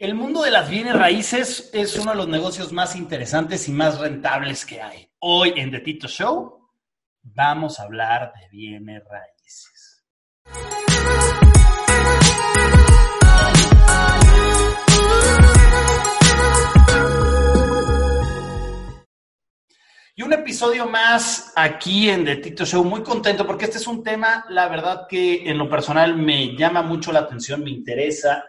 El mundo de las bienes raíces es uno de los negocios más interesantes y más rentables que hay. Hoy en The Tito Show vamos a hablar de bienes raíces. Y un episodio más aquí en The Tito Show, muy contento porque este es un tema, la verdad que en lo personal me llama mucho la atención, me interesa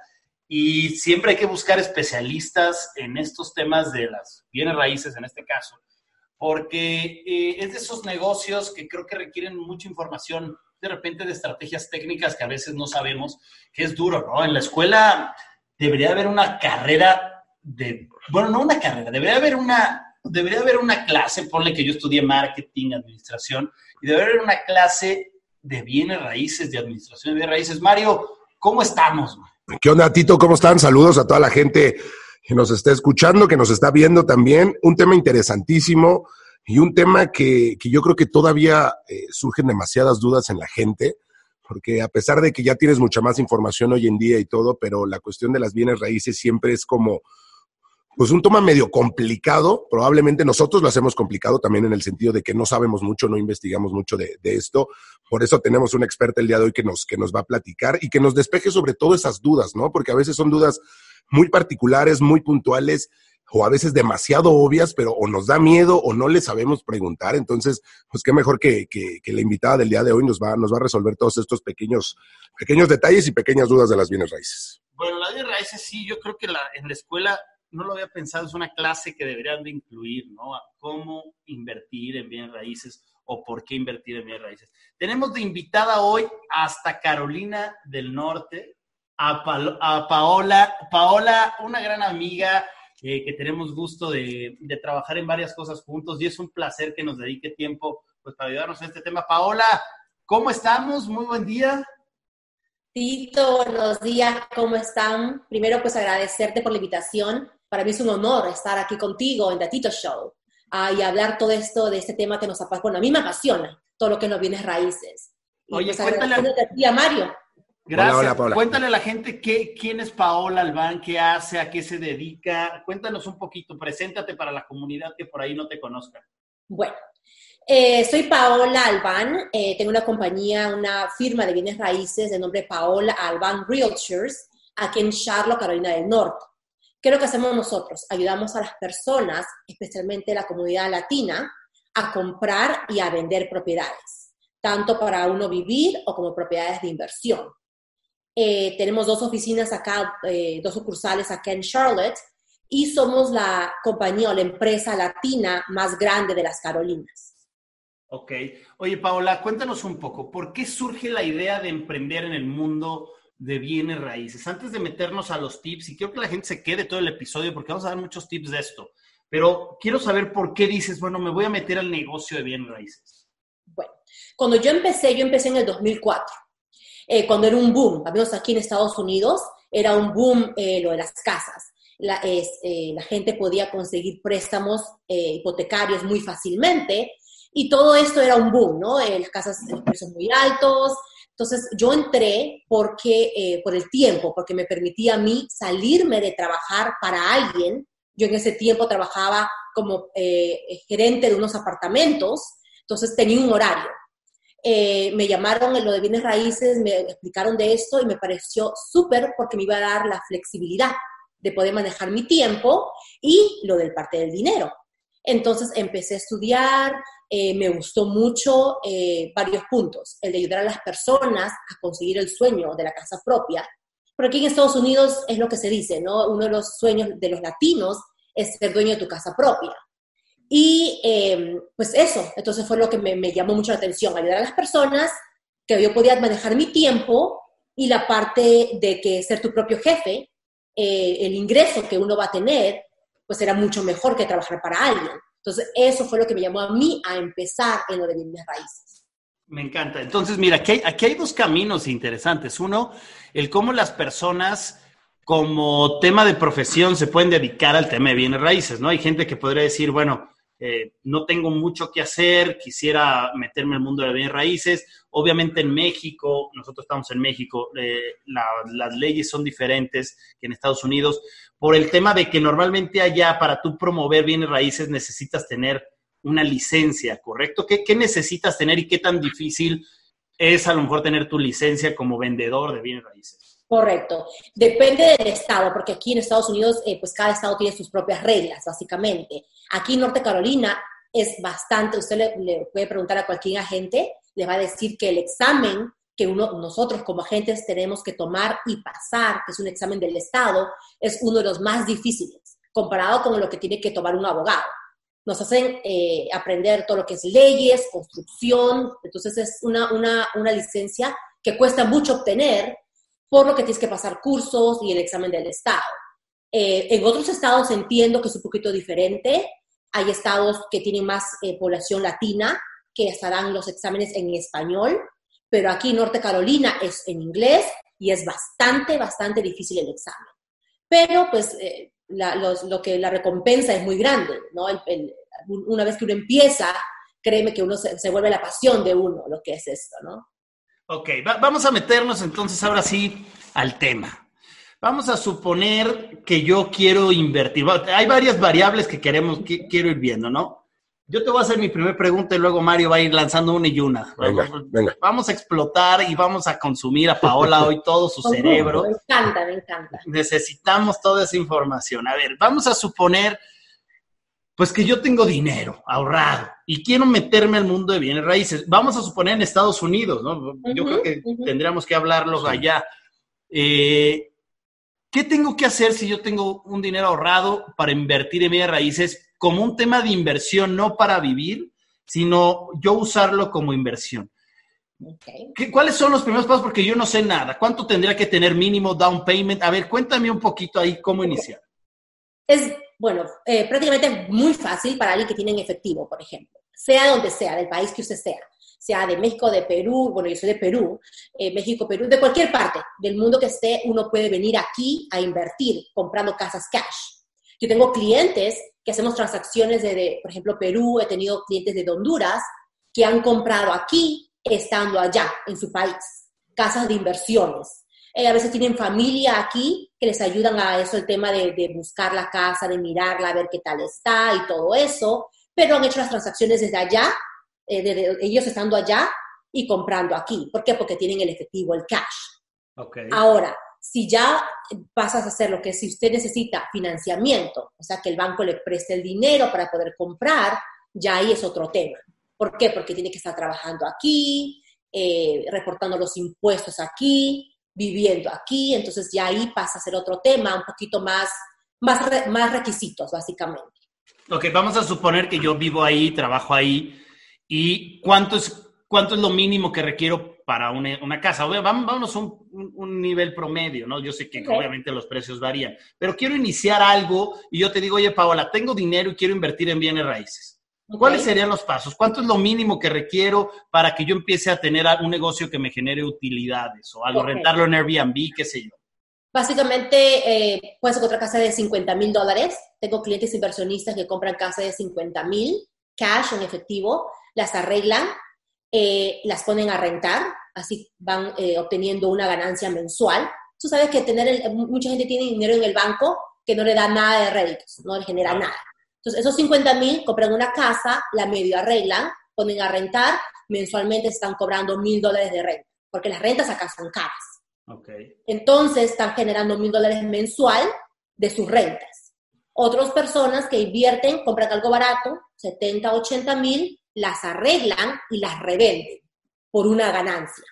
y siempre hay que buscar especialistas en estos temas de las bienes raíces, en este caso, porque eh, es de esos negocios que creo que requieren mucha información, de repente de estrategias técnicas que a veces no sabemos, que es duro, ¿no? En la escuela debería haber una carrera de, bueno, no una carrera, debería haber una, debería haber una clase, ponle que yo estudié marketing, administración, y debería haber una clase de bienes raíces, de administración de bienes raíces. Mario, ¿cómo estamos? ¿Qué onda, Tito? ¿Cómo están? Saludos a toda la gente que nos está escuchando, que nos está viendo también. Un tema interesantísimo y un tema que, que yo creo que todavía eh, surgen demasiadas dudas en la gente, porque a pesar de que ya tienes mucha más información hoy en día y todo, pero la cuestión de las bienes raíces siempre es como pues un tema medio complicado. Probablemente nosotros lo hacemos complicado también en el sentido de que no sabemos mucho, no investigamos mucho de, de, esto. Por eso tenemos una experta el día de hoy que nos, que nos va a platicar y que nos despeje sobre todo esas dudas, ¿no? Porque a veces son dudas muy particulares, muy puntuales o a veces demasiado obvias, pero o nos da miedo o no le sabemos preguntar. Entonces, pues qué mejor que, que, la invitada del día de hoy nos va, nos va a resolver todos estos pequeños, pequeños detalles y pequeñas dudas de las bienes raíces. Bueno, las bienes raíces sí, yo creo que la, en la escuela no lo había pensado, es una clase que deberían de incluir, ¿no? A cómo invertir en bienes raíces o por qué invertir en bienes raíces. Tenemos de invitada hoy hasta Carolina del Norte, a, pa a Paola. Paola, una gran amiga eh, que tenemos gusto de, de, trabajar en varias cosas juntos y es un placer que nos dedique tiempo pues, para ayudarnos en este tema. Paola, ¿cómo estamos? Muy buen día. Tito, buenos días, ¿cómo están? Primero, pues agradecerte por la invitación para mí es un honor estar aquí contigo en The Tito Show uh, y hablar todo esto de este tema que nos apasiona. Bueno, a mí me apasiona todo lo que nos bienes raíces. Y Oye, pues, cuéntale a ti, a Mario. Gracias. Hola. Cuéntale a la gente qué, quién es Paola Albán, qué hace, a qué se dedica. Cuéntanos un poquito, preséntate para la comunidad que por ahí no te conozca. Bueno, eh, soy Paola Albán, eh, tengo una compañía, una firma de bienes raíces de nombre Paola Albán Realtors aquí en Charlotte, Carolina del Norte. ¿Qué es lo que hacemos nosotros? Ayudamos a las personas, especialmente la comunidad latina, a comprar y a vender propiedades, tanto para uno vivir o como propiedades de inversión. Eh, tenemos dos oficinas acá, eh, dos sucursales acá en Charlotte, y somos la compañía o la empresa latina más grande de las Carolinas. Ok. Oye, Paola, cuéntanos un poco, ¿por qué surge la idea de emprender en el mundo de bienes raíces. Antes de meternos a los tips, y quiero que la gente se quede todo el episodio porque vamos a dar muchos tips de esto, pero quiero saber por qué dices, bueno, me voy a meter al negocio de bienes raíces. Bueno, cuando yo empecé, yo empecé en el 2004, eh, cuando era un boom, al menos aquí en Estados Unidos, era un boom eh, lo de las casas. La, eh, la gente podía conseguir préstamos eh, hipotecarios muy fácilmente y todo esto era un boom, ¿no? las casas, los precios muy altos, entonces yo entré porque, eh, por el tiempo, porque me permitía a mí salirme de trabajar para alguien. Yo en ese tiempo trabajaba como eh, gerente de unos apartamentos, entonces tenía un horario. Eh, me llamaron en lo de bienes raíces, me explicaron de esto y me pareció súper porque me iba a dar la flexibilidad de poder manejar mi tiempo y lo del parte del dinero. Entonces empecé a estudiar, eh, me gustó mucho eh, varios puntos. El de ayudar a las personas a conseguir el sueño de la casa propia. Pero aquí en Estados Unidos es lo que se dice, ¿no? Uno de los sueños de los latinos es ser dueño de tu casa propia. Y eh, pues eso, entonces fue lo que me, me, llamó mucho la atención, ayudar a las personas, que yo podía manejar mi tiempo y la parte de que ser tu propio jefe, eh, el ingreso que uno va a tener, pues era mucho mejor que trabajar para alguien. Entonces, eso fue lo que me llamó a mí a empezar en lo de bienes raíces. Me encanta. Entonces, mira, aquí hay, aquí hay dos caminos interesantes. Uno, el cómo las personas como tema de profesión se pueden dedicar al tema de bienes raíces, ¿no? Hay gente que podría decir, bueno, eh, no tengo mucho que hacer, quisiera meterme al mundo de bienes raíces. Obviamente en México, nosotros estamos en México, eh, las leyes son diferentes que en Estados Unidos, por el tema de que normalmente allá para tú promover bienes raíces necesitas tener una licencia, ¿correcto? ¿Qué, necesitas tener y qué tan difícil es a lo mejor tener tu licencia como vendedor de bienes raíces? Correcto. Depende del estado, porque aquí en Estados Unidos, eh, pues cada estado tiene sus propias reglas, básicamente. Aquí en Norte Carolina es bastante, usted le, puede preguntar a cualquier agente, le va a decir que el examen que uno, nosotros como agentes tenemos que tomar y pasar, que es un examen del estado, es uno de los más difíciles, comparado con lo que tiene que tomar un abogado. Nos hacen eh, aprender todo lo que es leyes, construcción, entonces es una, una, una licencia que cuesta mucho obtener, por lo que tienes que pasar cursos y el examen del Estado. Eh, en otros estados entiendo que es un poquito diferente. Hay estados que tienen más eh, población latina, que estarán los exámenes en español, pero aquí Norte Carolina es en inglés y es bastante, bastante difícil el examen. Pero pues eh, lo que la recompensa es muy grande, ¿no? una vez que uno empieza, créeme que uno se, se vuelve la pasión de uno, lo que es esto, ¿no? Ok, vamos a meternos entonces ahora sí al tema. Vamos a suponer que yo quiero invertir. Hay varias variables que queremos, que, quiero ir viendo, ¿no? Yo te voy a hacer mi primera pregunta y luego Mario va a ir lanzando una y una. Vamos a explotar y vamos a consumir a Paola hoy todo su cerebro. Me encanta, me encanta. Necesitamos toda esa información. A ver, vamos a suponer pues que yo tengo dinero ahorrado y quiero meterme al mundo de bienes raíces. Vamos a suponer en Estados Unidos, ¿no? yo creo que tendríamos que hablarlo allá. Eh, ¿Qué tengo que hacer si yo tengo un dinero ahorrado para invertir en bienes raíces como un tema de inversión, no para vivir, sino yo usarlo como inversión? ¿Cuáles son los primeros pasos? Porque yo no sé nada. ¿Cuánto tendría que tener mínimo down payment? A ver, cuéntame un poquito ahí cómo iniciar. Es bueno, eh, prácticamente muy fácil para alguien que tiene en efectivo, por ejemplo, sea donde sea, del país que usted sea, sea de México, de Perú, bueno, yo soy de Perú, eh, México, Perú, de cualquier parte del mundo que esté, uno puede venir aquí a invertir comprando casas cash. Yo tengo clientes que hacemos transacciones de, por ejemplo, Perú, he tenido clientes de Honduras que han comprado aquí estando allá, en su país, casas de inversiones. Eh, a veces tienen familia aquí que les ayudan a eso, el tema de, buscar la casa, de mirarla, ver qué tal está y todo eso, pero han hecho las transacciones desde allá, eh, ellos estando allá y comprando aquí. ¿Por qué? Porque tienen el efectivo, el cash. Ahora, si ya pasas a hacer lo que si usted necesita financiamiento, o sea, que el banco le preste el dinero para poder comprar, ya ahí es otro tema. ¿Por qué? Porque tiene que estar trabajando aquí, eh, reportando los impuestos aquí, viviendo aquí, entonces ya ahí pasa a ser otro tema, un poquito más, más, más requisitos, básicamente. Ok, vamos a suponer que yo vivo ahí, trabajo ahí, y cuánto es, cuánto es lo mínimo que requiero para una, una casa. Vamos a un, un, nivel promedio, ¿no? Yo sé que obviamente los precios varían, pero quiero iniciar algo y yo te digo, oye, Paola, tengo dinero y quiero invertir en bienes raíces. ¿Cuáles serían los pasos? ¿Cuánto es lo mínimo que requiero para que yo empiece a tener un negocio que me genere utilidades o algo, rentarlo en Airbnb, qué sé yo? Básicamente, eh, puedes encontrar casa de 50 mil dólares. Tengo clientes inversionistas que compran casa de 50 mil, cash en efectivo, las arreglan, eh, las ponen a rentar, así van eh, obteniendo una ganancia mensual. Tú sabes que tener mucha gente tiene dinero en el banco que no le da nada de réditos, no le genera nada. Entonces, esos 50 mil compran una casa, la medio arreglan, ponen a rentar, mensualmente están cobrando mil dólares de renta, porque las rentas acá son caras. Okay. Entonces, están generando mil dólares mensual de sus rentas. Otras personas que invierten, compran algo barato, 70, 80 mil, las arreglan y las revenden por una ganancia.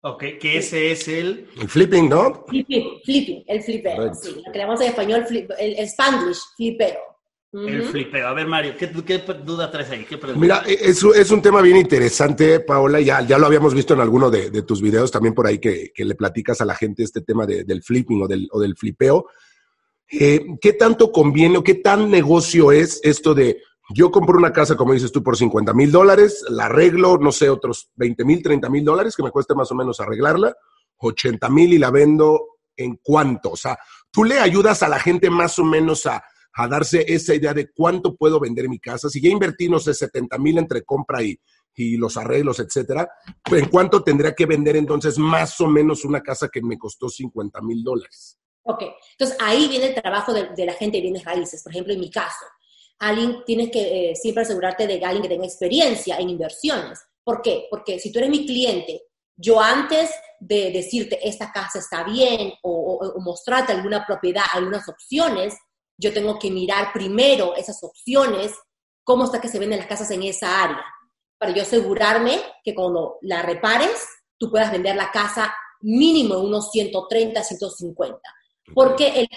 Ok, que ese es el... El flipping, ¿no? Flipping, flipping el flipero, sí. Lo que llamamos en español el, el spanglish, flipero. El flipeo. A ver, Mario, ¿qué, duda traes ahí? Mira, es, es, un tema bien interesante, Paola. Ya, ya lo habíamos visto en alguno de, tus videos también por ahí que, le platicas a la gente este tema del flipping o del, o del flipeo. Eh, ¿Qué tanto conviene o qué tan negocio es esto de yo compro una casa, como dices tú, por 50 mil dólares, la arreglo, no sé, otros 20 mil, 30 mil dólares, que me cueste más o menos arreglarla, 80 mil y la vendo en cuánto? O sea, tú le ayudas a la gente más o menos a a darse esa idea de cuánto puedo vender mi casa. Si ya invertí, no sé, 70 mil entre compra y, y los arreglos, etcétera, ¿en cuánto tendría que vender entonces más o menos una casa que me costó 50 mil dólares? Ok, entonces ahí viene el trabajo de, la gente de bienes raíces. Por ejemplo, en mi caso, alguien tienes que eh, siempre asegurarte de alguien que tenga experiencia en inversiones. ¿Por qué? Porque si tú eres mi cliente, yo antes de decirte esta casa está bien o mostrarte alguna propiedad, algunas opciones, yo tengo que mirar primero esas opciones, cómo está que se venden las casas en esa área, para yo asegurarme que cuando la repares, tú puedas vender la casa mínimo unos 130, 150. Porque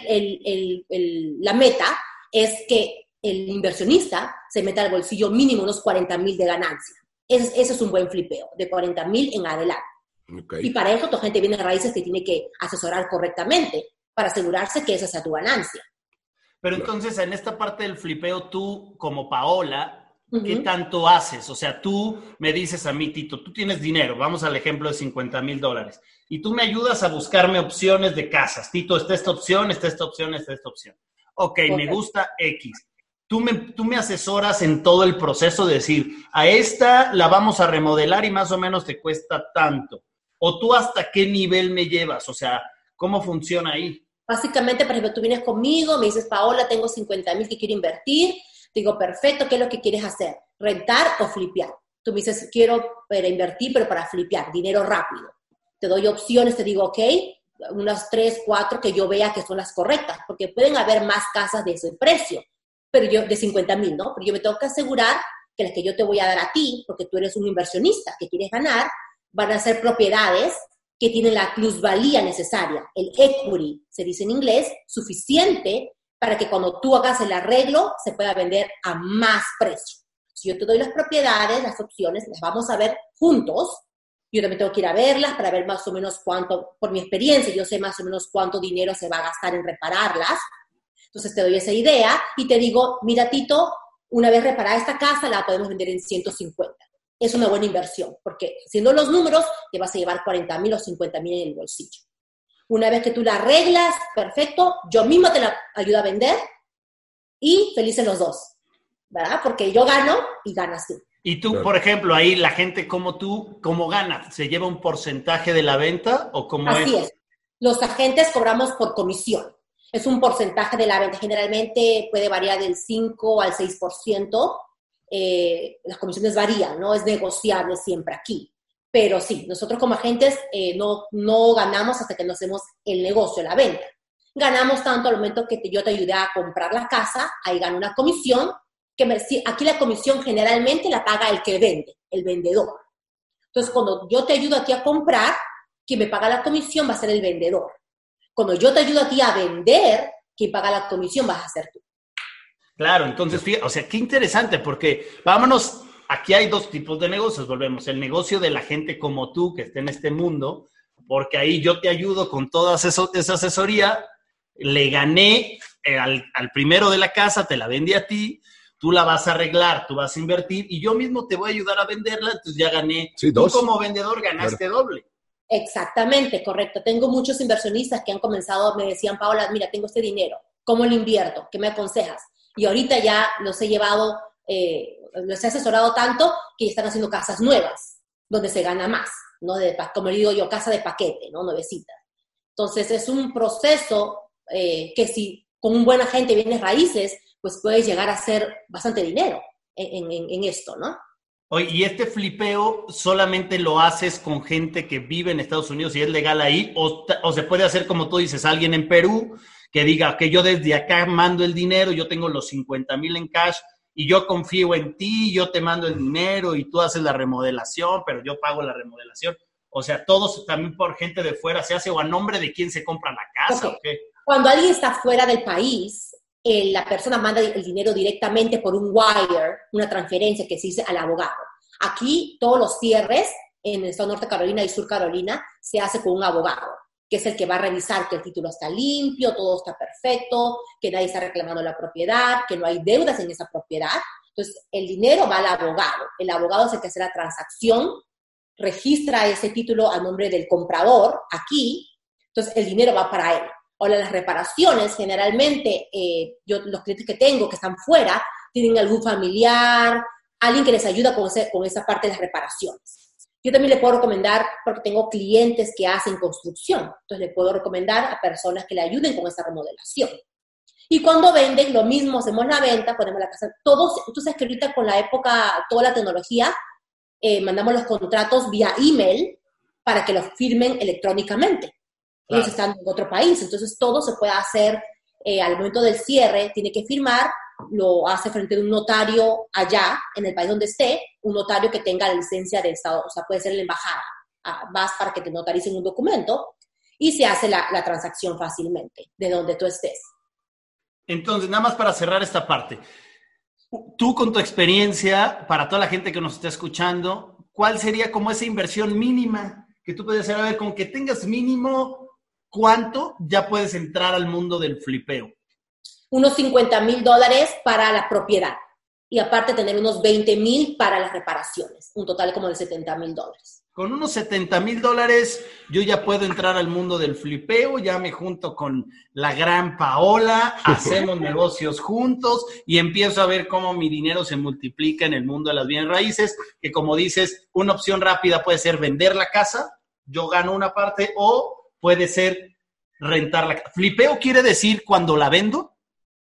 la meta es que el inversionista se meta al bolsillo mínimo unos 40 mil de ganancia. Ese, es un buen flipeo, de 40 mil en adelante. Y para eso tu gente viene a raíces que tiene que asesorar correctamente para asegurarse que esa sea tu ganancia. Pero entonces, en esta parte del flipeo, tú como Paola, ¿qué tanto haces? O sea, tú me dices a mí, Tito, tú tienes dinero, vamos al ejemplo de 50 mil dólares, y tú me ayudas a buscarme opciones de casas. Tito, está esta opción, está esta opción, está esta opción. Ok, me gusta X. Tú me, tú me asesoras en todo el proceso de decir, a esta la vamos a remodelar y más o menos te cuesta tanto. O tú hasta qué nivel me llevas, o sea, ¿cómo funciona ahí? Básicamente, por ejemplo, tú vienes conmigo, me dices, Paola, tengo 50 mil que quiero invertir. digo, perfecto, ¿qué es lo que quieres hacer? ¿Rentar o flipear? Tú me dices, quiero invertir, pero para flipear, dinero rápido. Te doy opciones, te digo, ok, unas tres, cuatro que yo vea que son las correctas, porque pueden haber más casas de ese precio, pero yo, de 50 mil, ¿no? Pero yo me tengo que asegurar que las que yo te voy a dar a ti, porque tú eres un inversionista que quieres ganar, van a ser propiedades que tienen la plusvalía necesaria, el equity, se dice en inglés, suficiente para que cuando tú hagas el arreglo se pueda vender a más precio. Si yo te doy las propiedades, las opciones, las vamos a ver juntos. Yo también tengo que ir a verlas para ver más o menos cuánto, por mi experiencia, yo sé más o menos cuánto dinero se va a gastar en repararlas. Entonces te doy esa idea y te digo, mira Tito, una vez reparada esta casa la podemos vender en 150 es una buena inversión, porque siendo los números, te vas a llevar 40 mil o 50 mil en el bolsillo. Una vez que tú la arreglas, perfecto, yo misma te la ayudo a vender y felices los dos, ¿verdad? Porque yo gano y ganas tú. Y tú, por ejemplo, ahí la gente como tú, ¿cómo gana? ¿Se lleva un porcentaje de la venta o cómo Así es? Los agentes cobramos por comisión. Es un porcentaje de la venta. Generalmente puede variar del 5 al 6% eh, las comisiones varían, no es negociable siempre aquí. Pero sí, nosotros como agentes eh, no, no ganamos hasta que no hacemos el negocio, la venta. Ganamos tanto al momento que yo te ayudé a comprar la casa, ahí gano una comisión, que aquí la comisión generalmente la paga el que vende, el vendedor. Entonces, cuando yo te ayudo a ti a comprar, quien me paga la comisión va a ser el vendedor. Cuando yo te ayudo a ti a vender, quien paga la comisión vas a ser tú. Claro, entonces, fíjate, o sea, qué interesante, porque vámonos, aquí hay dos tipos de negocios, volvemos, el negocio de la gente como tú que está en este mundo, porque ahí yo te ayudo con toda esa asesoría, le gané eh, al, primero de la casa, te la vendí a ti, tú la vas a arreglar, tú vas a invertir y yo mismo te voy a ayudar a venderla, entonces ya gané. tú como vendedor ganaste doble. Exactamente, correcto. Tengo muchos inversionistas que han comenzado, me decían, Paola, mira, tengo este dinero, ¿cómo lo invierto? ¿Qué me aconsejas? y ahorita ya los he llevado, eh, los he asesorado tanto que están haciendo casas nuevas, donde se gana más, ¿no? De, como digo yo, casa de paquete, ¿no? Nuevecita. Entonces es un proceso eh, que si con un buen agente vienes raíces, pues puedes llegar a hacer bastante dinero en, esto, ¿no? Oye, ¿y este flipeo solamente lo haces con gente que vive en Estados Unidos y es legal ahí? ¿O, o se puede hacer como tú dices, alguien en Perú que diga que yo desde acá mando el dinero, yo tengo los 50 mil en cash y yo confío en ti, yo te mando el dinero y tú haces la remodelación, pero yo pago la remodelación. O sea, todos también por gente de fuera se hace o a nombre de quién se compra la casa o qué. Cuando alguien está fuera del país, eh, la persona manda el dinero directamente por un wire, una transferencia que se dice al abogado. Aquí todos los cierres en el estado Norte Carolina y Sur Carolina se hace con un abogado que es el que va a revisar que el título está limpio, todo está perfecto, que nadie está reclamando la propiedad, que no hay deudas en esa propiedad. Entonces, el dinero va al abogado. El abogado es el que hace la transacción, registra ese título a nombre del comprador aquí, entonces el dinero va para él. O las reparaciones, generalmente eh, yo, los clientes que tengo que están fuera tienen algún familiar, alguien que les ayuda con, con esa parte de las reparaciones. Yo también le puedo recomendar, porque tengo clientes que hacen construcción, entonces le puedo recomendar a personas que le ayuden con esa remodelación. Y cuando venden, lo mismo, hacemos la venta, ponemos la casa. Todos, tú sabes que ahorita con la época, toda la tecnología, eh, mandamos los contratos vía email para que los firmen electrónicamente. Ellos están en otro país, entonces todo se puede hacer eh, al momento del cierre, tiene que firmar, lo hace frente a un notario allá, en el país donde esté, un notario que tenga la licencia de Estado, o sea, puede ser la embajada. Vas para que te notaricen un documento y se hace la, la transacción fácilmente, de donde tú estés. Entonces, nada más para cerrar esta parte. Tú con tu experiencia, para toda la gente que nos está escuchando, ¿cuál sería como esa inversión mínima que tú puedes hacer? A ver, con que tengas mínimo, ¿cuánto ya puedes entrar al mundo del flipeo? Unos 50 mil dólares para la propiedad y aparte tener unos 20 mil para las reparaciones, un total como de 70 mil dólares. Con unos 70 mil dólares yo ya puedo entrar al mundo del flipeo, ya me junto con la gran Paola, hacemos negocios juntos y empiezo a ver cómo mi dinero se multiplica en el mundo de las bienes raíces, que como dices, una opción rápida puede ser vender la casa, yo gano una parte, o puede ser rentar la casa. ¿Flipeo quiere decir cuando la vendo?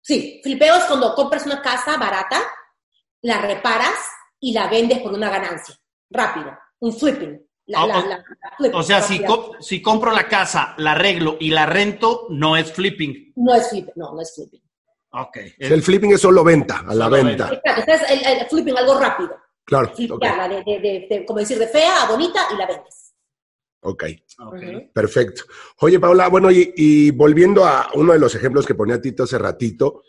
Sí, flipeo es cuando compras una casa barata, la reparas y la vendes por una ganancia, rápido un flipping. Ah, o, sea, si, si compro la casa, la arreglo y la rento, no es flipping. No es flipping, no, no es flipping. Ok. El, flipping es solo venta, a la venta. Exacto, es el, flipping algo rápido. Claro. como decir, de fea a bonita y la vendes. Ok. okay. Perfecto. Oye, Paula, bueno, y, y, volviendo a uno de los ejemplos que ponía Tito hace ratito,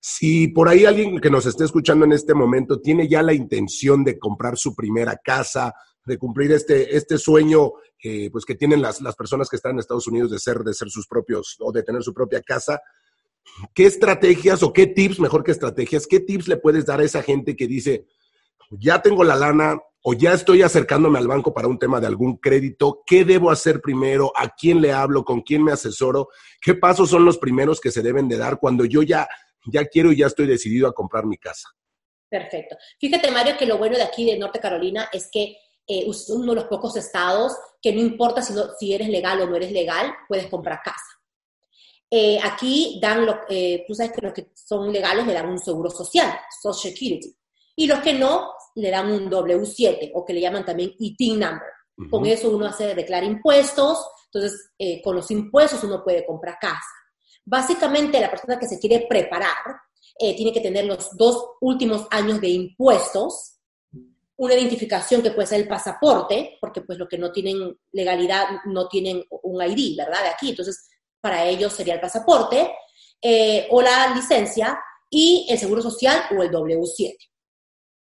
si por ahí alguien que nos esté escuchando en este momento tiene ya la intención de comprar su primera casa, de cumplir este, este sueño eh, pues que tienen las, las personas que están en Estados Unidos de ser, de ser sus propios o de tener su propia casa. ¿Qué estrategias o qué tips, mejor que estrategias, qué tips le puedes dar a esa gente que dice, ya tengo la lana o ya estoy acercándome al banco para un tema de algún crédito? ¿Qué debo hacer primero? ¿A quién le hablo? ¿Con quién me asesoro? ¿Qué pasos son los primeros que se deben de dar cuando yo ya, ya quiero y ya estoy decidido a comprar mi casa? Perfecto. Fíjate, Mario, que lo bueno de aquí de Norte Carolina es que eh, uno de los pocos estados que no importa si, si eres legal o no eres legal, puedes comprar casa. Eh, aquí dan, lo, eh, tú sabes que los que son legales le dan un seguro social, Social Security, y los que no le dan un W7 o que le llaman también ITIN number. Con eso uno hace declarar impuestos, entonces con los impuestos uno puede comprar casa. Básicamente la persona que se quiere preparar tiene que tener los dos últimos años de impuestos una identificación que puede ser el pasaporte, porque pues los que no tienen legalidad no tienen un ID, ¿verdad? De aquí, entonces para ellos sería el pasaporte, eh, o la licencia, y el seguro social o el W7.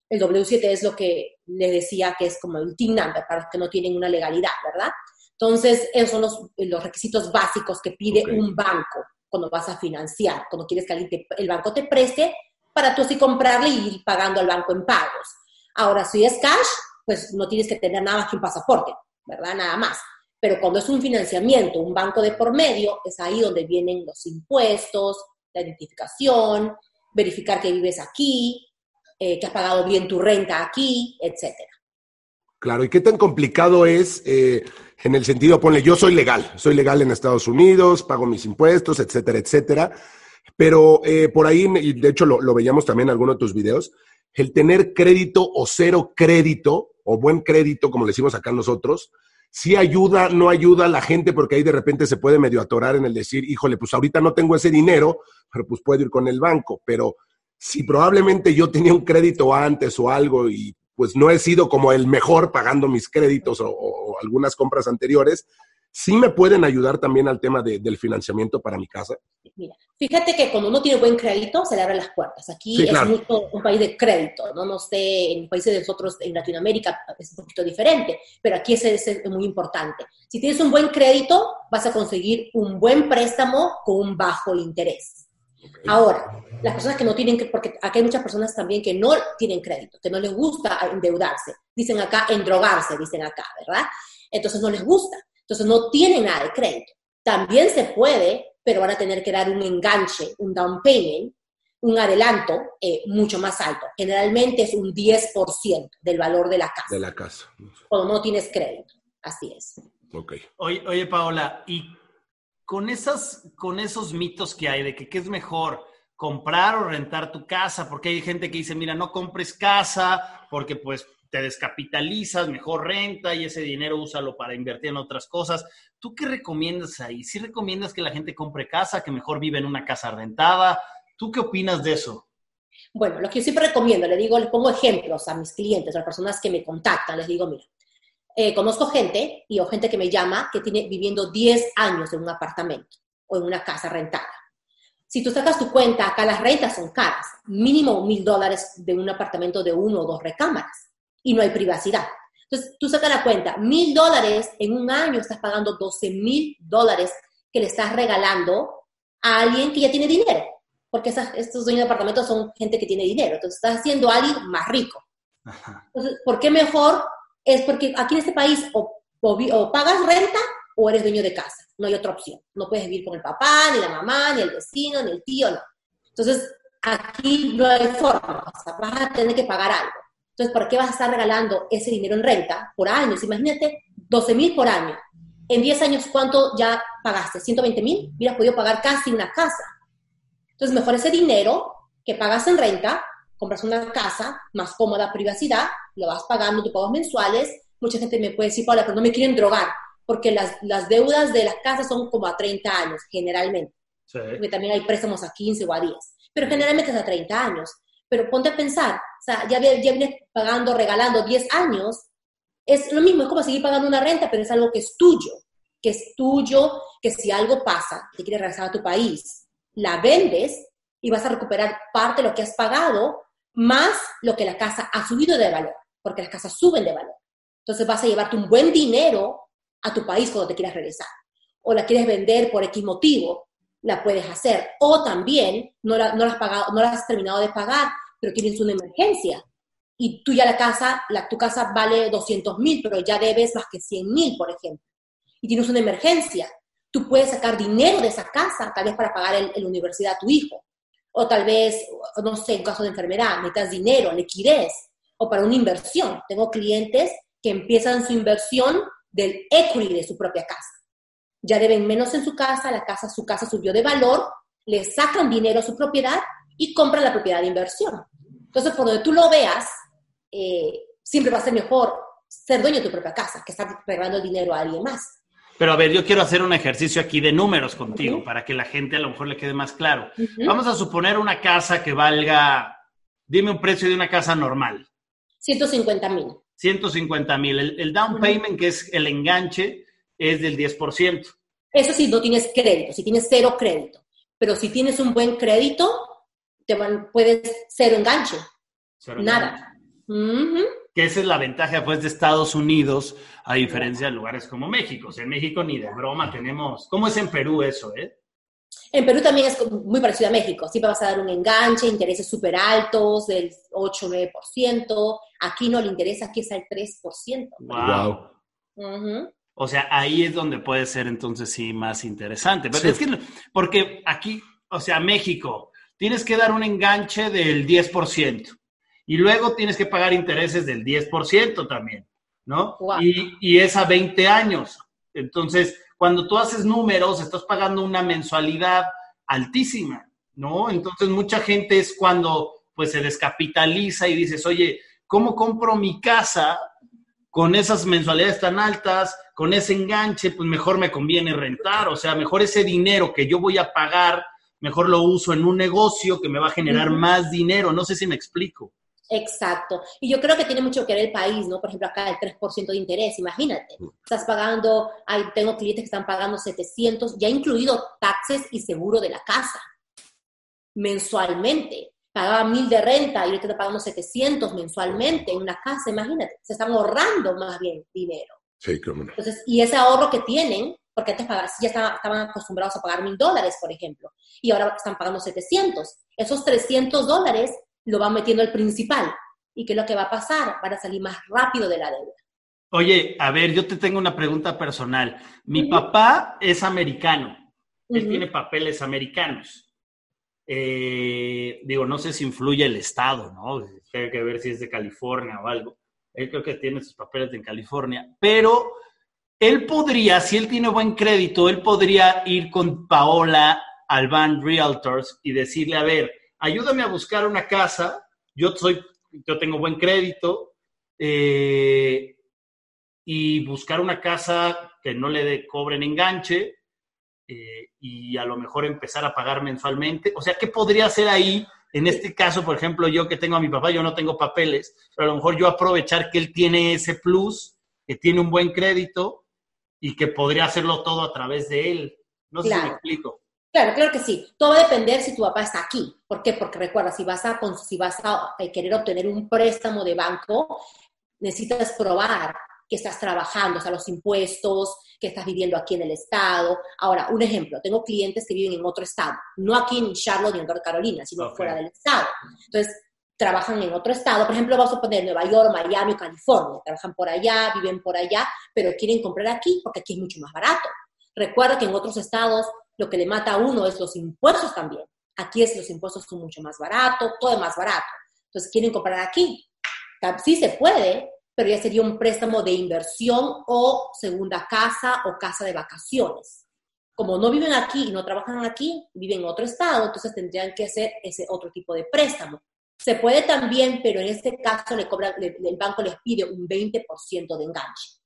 El W7 es lo que les decía que es como el TIN number para los que no tienen una legalidad, ¿verdad? Entonces, esos son los, los requisitos básicos que pide un banco cuando vas a financiar, cuando quieres que el banco te preste para tú así comprarle y ir pagando al banco en pagos. Ahora, si es cash, pues no tienes que tener nada más que un pasaporte, ¿verdad? Nada más. Pero cuando es un financiamiento, un banco de por medio, es ahí donde vienen los impuestos, la identificación, verificar que vives aquí, eh, que has pagado bien tu renta aquí, etcétera. Claro, ¿y qué tan complicado es eh, en el sentido, ponle, yo soy legal, soy legal en Estados Unidos, pago mis impuestos, etcétera, etcétera, pero eh, por ahí, y de hecho lo, lo, veíamos también en alguno de tus videos, el tener crédito o cero crédito, o buen crédito, como decimos acá nosotros, sí ayuda, no ayuda a la gente, porque ahí de repente se puede medio atorar en el decir, híjole, pues ahorita no tengo ese dinero, pero pues puedo ir con el banco. Pero si probablemente yo tenía un crédito antes o algo y pues no he sido como el mejor pagando mis créditos o, o algunas compras anteriores, sí me pueden ayudar también al tema de, del financiamiento para mi casa. Mira, fíjate que cuando uno tiene buen crédito, se le abren las puertas. Aquí es mucho un país de crédito, ¿no? No sé, en países de nosotros, en Latinoamérica, es un poquito diferente, pero aquí es muy importante. Si tienes un buen crédito, vas a conseguir un buen préstamo con un bajo interés. Ahora, las personas que no tienen, porque aquí hay muchas personas también que no tienen crédito, que no les gusta endeudarse, dicen acá endrogarse, dicen acá, ¿verdad? Entonces no les gusta. Entonces no tiene nada de crédito. También se puede pero van a tener que dar un enganche, un down payment, un adelanto eh, mucho más alto. Generalmente es un 10% del valor de la casa. De la casa. Cuando no tienes crédito. Así es. Ok. Oye, oye Paola, y con, esas, con esos mitos que hay de que qué es mejor, comprar o rentar tu casa, porque hay gente que dice, mira, no compres casa porque pues te descapitalizas, mejor renta y ese dinero úsalo para invertir en otras cosas. ¿Tú qué recomiendas ahí? ¿Sí recomiendas que la gente compre casa, que mejor vive en una casa rentada? ¿Tú qué opinas de eso? Bueno, lo que yo siempre recomiendo, le digo, le pongo ejemplos a mis clientes, a las personas que me contactan, les digo, mira, eh, conozco gente y o gente que me llama que tiene viviendo 10 años en un apartamento o en una casa rentada. Si tú sacas tu cuenta, acá las rentas son caras, mínimo mil dólares de un apartamento de uno o dos recámaras y no hay privacidad. Entonces, tú sacas la cuenta, mil dólares en un año estás pagando 12 mil dólares que le estás regalando a alguien que ya tiene dinero, porque estos dueños de apartamentos son gente que tiene dinero, entonces estás haciendo a alguien más rico. Entonces, ¿por qué mejor es porque aquí en este país o, pagas renta o eres dueño de casa. No hay otra opción. No puedes vivir con el papá, ni la mamá, ni el vecino, ni el tío, no. Entonces, aquí no hay forma. O vas a tener que pagar algo. Entonces, ¿por qué vas a estar regalando ese dinero en renta por años? Imagínate, 12 mil por año. En 10 años, ¿cuánto ya pagaste? ¿120 mil? Hubieras podido pagar casi una casa. Entonces, mejor ese dinero que pagas en renta, compras una casa, más cómoda, privacidad, lo vas pagando, tus pagos mensuales. Mucha gente me puede decir, Paula, pero no me quieren drogar, porque las, las deudas de las casas son como a 30 años, generalmente. Porque también hay préstamos a 15 o a 10. Pero generalmente es a 30 años. Pero ponte a pensar, o sea, ya, ya vienes pagando, regalando 10 años, es lo mismo, es como seguir pagando una renta, pero es algo que es tuyo, que es tuyo, que si algo pasa, te quieres regresar a tu país, la vendes y vas a recuperar parte de lo que has pagado, más lo que la casa ha subido de valor porque las casas suben de valor. Entonces vas a llevarte un buen dinero a tu país cuando te quieras regresar. O la quieres vender por X motivo, la puedes hacer. O también no la, no has, pagado, no la has terminado de pagar, pero tienes una emergencia. Y tú ya la casa, la, tu casa vale 200 mil, pero ya debes más que 100 mil, por ejemplo. Y tienes una emergencia. Tú puedes sacar dinero de esa casa, tal vez para pagar la universidad a tu hijo. O tal vez, no sé, en caso de enfermedad, necesitas dinero, liquidez o para una inversión. Tengo clientes que empiezan su inversión del equity de su propia casa. Ya deben menos en su casa, la casa, su casa subió de valor, le sacan dinero a su propiedad y compran la propiedad de inversión. Entonces, por donde tú lo veas, eh, siempre va a ser mejor ser dueño de tu propia casa que estar regalando dinero a alguien más. Pero a ver, yo quiero hacer un ejercicio aquí de números contigo para que la gente a lo mejor le quede más claro. Vamos a suponer una casa que valga, dime un precio de una casa normal. 150 mil. 150 mil. El, down payment, que es el enganche, es del 10%. Eso sí, no tienes crédito, si tienes cero crédito. Pero si tienes un buen crédito, te van, puedes cero enganche. Nada. Que esa es la ventaja pues, de Estados Unidos, a diferencia de lugares como México. en México ni de broma tenemos. ¿Cómo es en Perú eso, eh? En Perú también es muy parecido a México. Siempre vas a dar un enganche, intereses súper altos, del 8 9%. Aquí no le interesa, aquí es el 3%. Wow. O sea, ahí es donde puede ser entonces sí más interesante. Pero es que, porque aquí, o sea, México, tienes que dar un enganche del 10%. Y luego tienes que pagar intereses del 10% también, ¿no? Y, y es a 20 años. Entonces, cuando tú haces números, estás pagando una mensualidad altísima, ¿no? Entonces mucha gente es cuando pues se descapitaliza y dices, oye, ¿cómo compro mi casa con esas mensualidades tan altas, con ese enganche? Pues mejor me conviene rentar, o sea, mejor ese dinero que yo voy a pagar, mejor lo uso en un negocio que me va a generar más dinero, no sé si me explico. Exacto. Y yo creo que tiene mucho que ver el país, ¿no? Por ejemplo, acá el 3% de interés, imagínate. Estás pagando, hay, tengo clientes que están pagando 700, ya incluido taxes y seguro de la casa, mensualmente. Pagaba mil de renta y ahorita está pagando 700 mensualmente en una casa, imagínate. Se están ahorrando más bien dinero. Sí, cómo Entonces, y ese ahorro que tienen, porque antes ya estaban, acostumbrados a pagar mil dólares, por ejemplo, y ahora están pagando 700. Esos 300 dólares lo van metiendo al principal. ¿Y qué es lo que va a pasar? Van a salir más rápido de la deuda. Oye, a ver, yo te tengo una pregunta personal. Mi papá es americano él tiene papeles americanos. Eh, digo, no sé si influye el estado, ¿no? Hay que ver si es de California o algo. Él creo que tiene sus papeles en California, pero él podría, si él tiene buen crédito, él podría ir con Paola al Van Realtors y decirle, a ver, ayúdame a buscar una casa, yo soy, yo tengo buen crédito, eh, y buscar una casa que no le de, cobren enganche eh, y a lo mejor empezar a pagar mensualmente. O sea, ¿qué podría hacer ahí? En este caso, por ejemplo, yo que tengo a mi papá, yo no tengo papeles, pero a lo mejor yo aprovechar que él tiene ese plus, que tiene un buen crédito y que podría hacerlo todo a través de él. No sé si me explico. Claro, claro que sí. Todo va a depender si tu papá está aquí. ¿Por qué? Porque recuerda, si vas a, si vas a eh, querer obtener un préstamo de banco, necesitas probar que estás trabajando, o sea, los impuestos, que estás viviendo aquí en el estado. Ahora, un ejemplo, tengo clientes que viven en otro estado, no aquí en Charlotte ni en North Carolina, sino fuera del estado. Entonces, trabajan en otro estado, por ejemplo, vamos a poner Nueva York, Miami, California, trabajan por allá, viven por allá, pero quieren comprar aquí porque aquí es mucho más barato. Recuerda que en otros estados lo que le mata a uno es los impuestos también. Aquí es los impuestos son mucho más baratos, todo es más barato. Entonces quieren comprar aquí. Sí se puede, pero ya sería un préstamo de inversión o segunda casa o casa de vacaciones. Como no viven aquí y no trabajan aquí, viven en otro estado, entonces tendrían que hacer ese otro tipo de préstamo. Se puede también, pero en este caso le cobra, el banco les pide un 20% de enganche.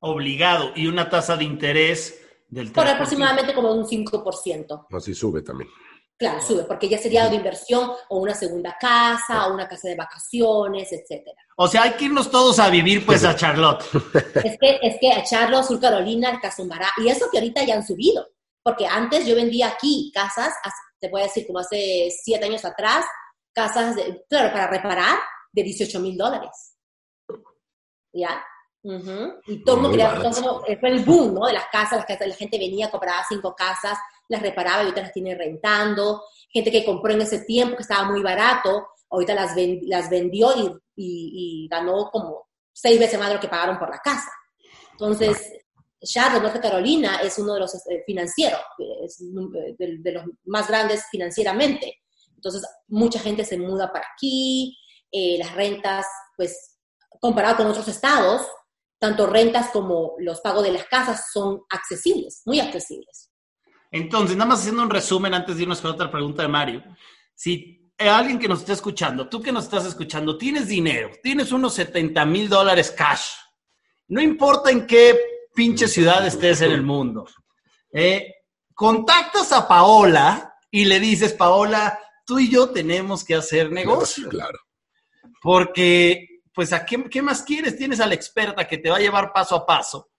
Obligado. Y una tasa de interés del 3%. Por aproximadamente como un 5%. Así sube también. Claro, sube, porque ya sería de inversión o una segunda casa o una casa de vacaciones, etcétera. O sea, hay que irnos todos a vivir pues a Charlotte. Es que, es que a Charlotte, Sur Carolina, el Casumbará, y eso que ahorita ya han subido, porque antes yo vendía aquí casas, te voy a decir como hace siete años atrás, casas, de, claro, para reparar, de 18 mil dólares. ¿Ya? Y todo el mundo quería, fue el boom, ¿no? De las casas, las casas, la gente venía, compraba cinco casas, las reparaba y ahorita las tiene rentando. Gente que compró en ese tiempo que estaba muy barato, ahorita las, las vendió y, ganó como seis veces más de lo que pagaron por la casa. Entonces, Charlotte, Norte Carolina, es uno de los eh, financieros, es de, los más grandes financieramente. Entonces, mucha gente se muda para aquí, eh, las rentas, pues, comparado con otros estados, tanto rentas como los pagos de las casas son accesibles, muy accesibles. Entonces, nada más haciendo un resumen antes de irnos con otra pregunta de Mario. Si alguien que nos está escuchando, tú que nos estás escuchando, tienes dinero, tienes unos 70 mil dólares cash, no importa en qué pinche ciudad estés en el mundo, eh, contactas a Paola y le dices, Paola, tú y yo tenemos que hacer negocio. Claro. Porque, pues, ¿a qué, qué más quieres? Tienes a la experta que te va a llevar paso a paso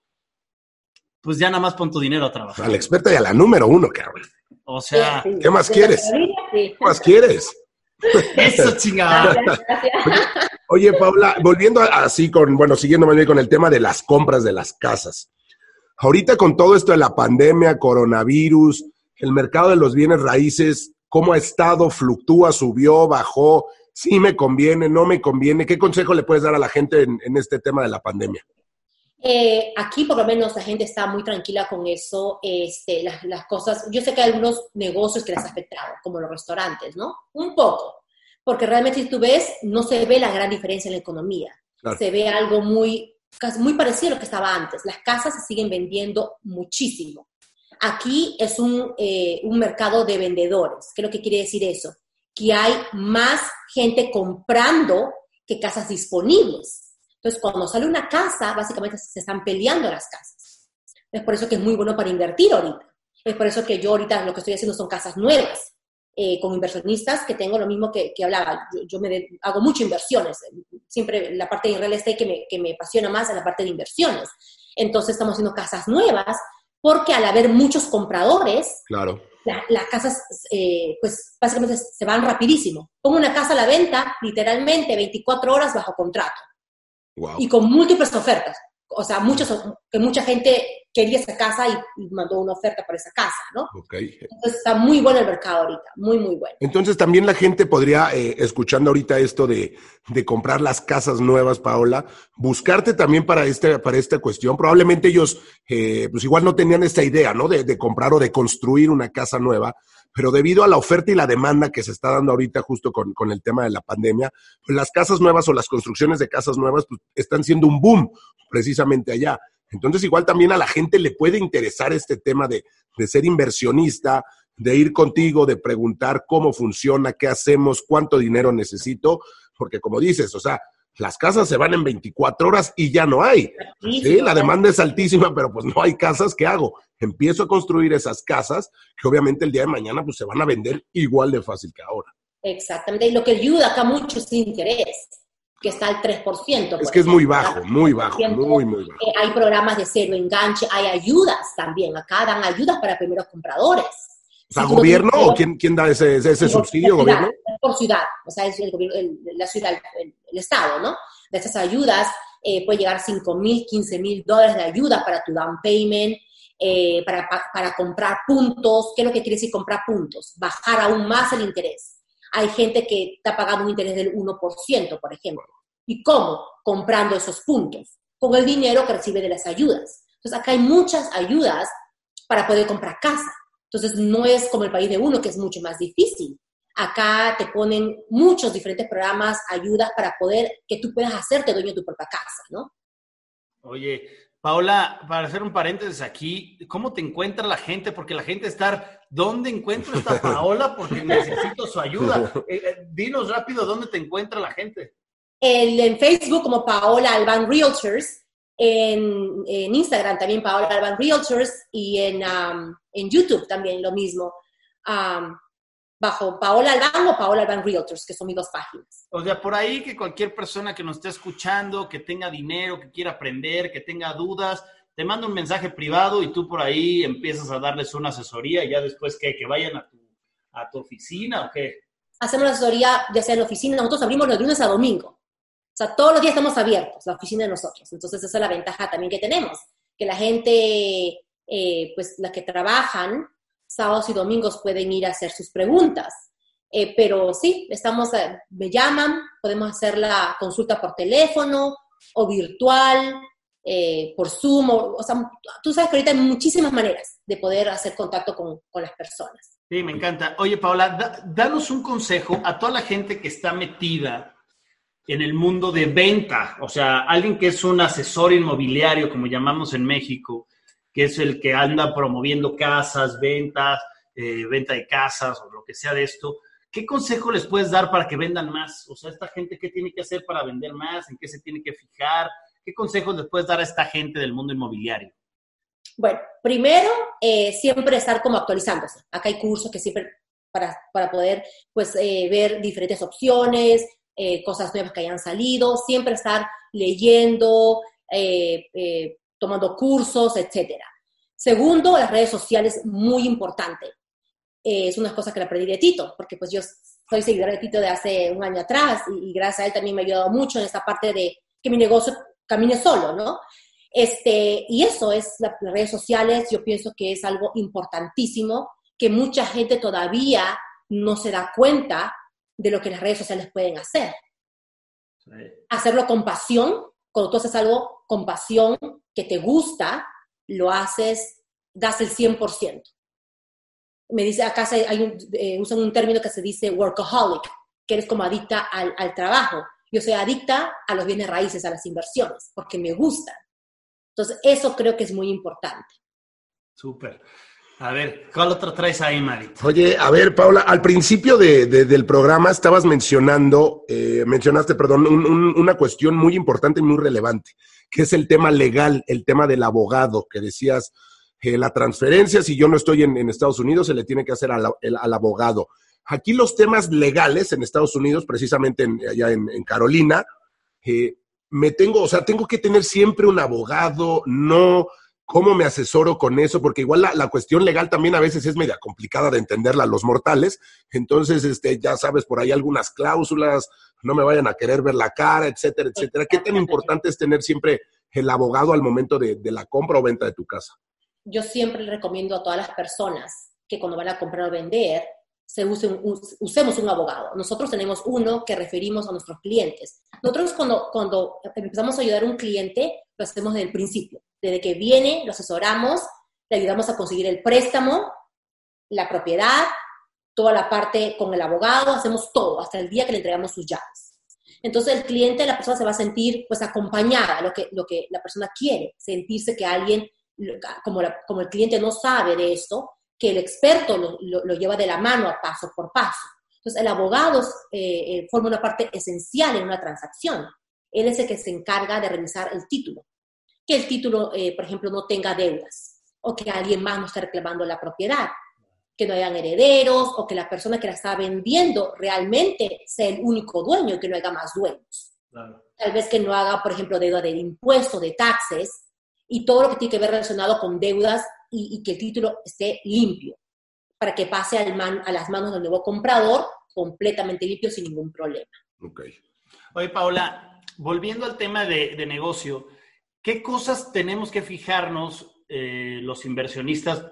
pues ya nada más pon tu dinero a trabajar. A la experta y a la número uno, cabrón. O sea, ¿qué más quieres? ¿Qué más quieres? Eso chingada. Oye, Paula, volviendo así con, bueno, siguiendo más bien con el tema de las compras de las casas. Ahorita con todo esto de la pandemia, coronavirus, el mercado de los bienes raíces, ¿cómo ha estado? ¿Fluctúa? ¿Subió? ¿Bajó? ¿Sí me conviene? ¿No me conviene? ¿Qué consejo le puedes dar a la gente en este tema de la pandemia? Eh, aquí por lo menos la gente está muy tranquila con eso, este, las, cosas, yo sé que hay algunos negocios que les ha afectado, como los restaurantes, ¿no? Un poco, porque realmente si tú ves, no se ve la gran diferencia en la economía, se ve algo muy, muy parecido a lo que estaba antes, las casas se siguen vendiendo muchísimo. Aquí es un, eh, un mercado de vendedores, ¿qué es lo que quiere decir eso? Que hay más gente comprando que casas disponibles. Entonces, cuando sale una casa, básicamente se están peleando las casas. Es por eso que es muy bueno para invertir ahorita. Es por eso que yo ahorita lo que estoy haciendo son casas nuevas, eh, con inversionistas que tengo lo mismo que, que hablaba. Yo, me hago muchas inversiones. Siempre la parte de real estate que me, que me apasiona más es la parte de inversiones. Entonces, estamos haciendo casas nuevas porque al haber muchos compradores, claro. Las casas, eh, pues básicamente se van rapidísimo. Pongo una casa a la venta, literalmente 24 horas bajo contrato y con múltiples ofertas. O sea, muchos, que mucha gente quería esa casa y, mandó una oferta para esa casa, ¿no? Ok. Entonces está muy bueno el mercado ahorita, muy, muy bueno. Entonces también la gente podría, eh, escuchando ahorita esto de, de, comprar las casas nuevas, Paola, buscarte también para, este, para esta cuestión. Probablemente ellos, eh, pues igual no tenían esta idea, ¿no? De, de comprar o de construir una casa nueva, pero debido a la oferta y la demanda que se está dando ahorita justo con, con el tema de la pandemia, pues las casas nuevas o las construcciones de casas nuevas pues, están siendo un boom precisamente allá. Entonces igual también a la gente le puede interesar este tema de, de ser inversionista, de ir contigo, de preguntar cómo funciona, qué hacemos, cuánto dinero necesito, porque como dices, o sea, las casas se van en 24 horas y ya no hay. Sí, la demanda es altísima, pero pues no hay casas. ¿Qué hago? Empiezo a construir esas casas que obviamente el día de mañana pues se van a vender igual de fácil que ahora. Exactamente. Y lo que ayuda acá mucho es interés, que está al 3%. Es que es muy bajo, muy bajo, muy, muy bajo. Eh, hay programas de cero enganche, hay ayudas también. Acá dan ayudas para primeros compradores. O sea, ¿gobierno o quién, quién da ese, ese, subsidio? ¿Gobierno? Por ciudad, o sea, es el, el, la ciudad, el, el, Estado, ¿no? De esas ayudas eh, puede llegar 5 mil, 15 mil dólares de ayuda para tu down payment, eh, para, para comprar puntos. ¿Qué es lo que quiere decir comprar puntos? Bajar aún más el interés. Hay gente que está pagando un interés del 1%, por ejemplo. ¿Y cómo? Comprando esos puntos, con el dinero que recibe de las ayudas. Entonces, acá hay muchas ayudas para poder comprar casa. Entonces, no es como el país de uno, que es mucho más difícil. Acá te ponen muchos diferentes programas, ayudas para poder que tú puedas hacerte dueño de tu propia casa, ¿no? Oye, Paola, para hacer un paréntesis aquí, ¿cómo te encuentra la gente? Porque la gente está, ¿dónde encuentro esta Paola? Porque necesito su ayuda. Eh, eh, dinos rápido, ¿dónde te encuentra la gente? El, en Facebook como Paola Alban Realtors, en, en, Instagram también Paola Alban Realtors y en, um, en YouTube también lo mismo. Um, bajo Paola Alban o Paola Alban Realtors, que son mis dos páginas. O sea, por ahí que cualquier persona que nos esté escuchando, que tenga dinero, que quiera aprender, que tenga dudas, te manda un mensaje privado y tú por ahí empiezas a darles una asesoría y ya después que, que vayan a tu, a tu oficina o qué. Hacemos la asesoría ya sea en la oficina, nosotros abrimos los lunes a domingo. O sea, todos los días estamos abiertos, la oficina de nosotros. Entonces, esa es la ventaja también que tenemos, que la gente, eh, pues, las que trabajan sábados y domingos pueden ir a hacer sus preguntas. Eh, pero sí, estamos, eh, me llaman, podemos hacer la consulta por teléfono o virtual, por Zoom, o, o, sea, tú sabes que ahorita hay muchísimas maneras de poder hacer contacto con, con las personas. Sí, me encanta. Oye, Paola, da, danos un consejo a toda la gente que está metida en el mundo de venta, o sea, alguien que es un asesor inmobiliario, como llamamos en México, que es el que anda promoviendo casas, ventas, eh, venta de casas o lo que sea de esto, ¿qué consejo les puedes dar para que vendan más? O sea, esta gente, ¿qué tiene que hacer para vender más? ¿En qué se tiene que fijar? ¿Qué consejos les puedes dar a esta gente del mundo inmobiliario? Bueno, primero, eh, siempre estar como actualizándose. Acá hay cursos que siempre, para, para poder, pues, eh, ver diferentes opciones, eh, cosas nuevas que hayan salido, siempre estar leyendo, tomando cursos, etc. Segundo, las redes sociales, muy importante. Eh, es una cosa que la aprendí de Tito, porque pues yo soy seguidora de Tito de hace un año atrás y, y, gracias a él también me ha ayudado mucho en esta parte de que mi negocio camine solo, ¿no? Este, y eso es la, las redes sociales, yo pienso que es algo importantísimo, que mucha gente todavía no se da cuenta de lo que las redes sociales pueden hacer. Sí. Hacerlo con pasión, cuando tú haces algo con pasión, que te gusta, lo haces, das el 100%. Me dice, acá se, hay un, eh, usan un término que se dice workaholic, que eres como adicta al, al, trabajo. Yo soy adicta a los bienes raíces, a las inversiones, porque me gustan. Entonces, eso creo que es muy importante. Súper. A ver, ¿cuál otro traes ahí, Marito? Oye, a ver, Paula, al principio de, de, del programa estabas mencionando, eh, mencionaste, perdón, un, un, una cuestión muy importante y muy relevante, que es el tema legal, el tema del abogado, que decías, eh, la transferencia, si yo no estoy en, Estados Unidos, se le tiene que hacer al, al, abogado. Aquí los temas legales en Estados Unidos, precisamente en, allá en, en Carolina, eh, me tengo, o sea, tengo que tener siempre un abogado, no ¿Cómo me asesoro con eso? Porque igual la, cuestión legal también a veces es media complicada de entenderla los mortales. Entonces, este, ya sabes, por ahí algunas cláusulas, no me vayan a querer ver la cara, etcétera, etcétera. ¿Qué tan importante es tener siempre el abogado al momento de, la compra o venta de tu casa? Yo siempre recomiendo a todas las personas que cuando van a comprar o vender, se usemos un abogado. Nosotros tenemos uno que referimos a nuestros clientes. Nosotros cuando, cuando empezamos a ayudar a un cliente, lo hacemos desde el principio. Desde que viene, lo asesoramos, le ayudamos a conseguir el préstamo, la propiedad, toda la parte con el abogado, hacemos todo, hasta el día que le entregamos sus llaves. Entonces el cliente, la persona se va a sentir pues acompañada, lo que, lo que la persona quiere, sentirse que alguien, como, como el cliente no sabe de esto, que el experto lo, lleva de la mano a paso por paso. Entonces, el abogado eh, eh, forma una parte esencial en una transacción. Él es el que se encarga de revisar el título. Que el título, eh, por ejemplo, no tenga deudas o que alguien más no esté reclamando la propiedad, que no hayan herederos o que la persona que la está vendiendo realmente sea el único dueño y que no haya más dueños. Tal vez que no haga, por ejemplo, deuda de impuestos, de taxes y todo lo que tiene que ver relacionado con deudas y, que el título esté limpio, para que pase al a las manos del nuevo comprador completamente limpio sin ningún problema. Ok. Oye, Paola, volviendo al tema de, negocio, ¿qué cosas tenemos que fijarnos eh, los inversionistas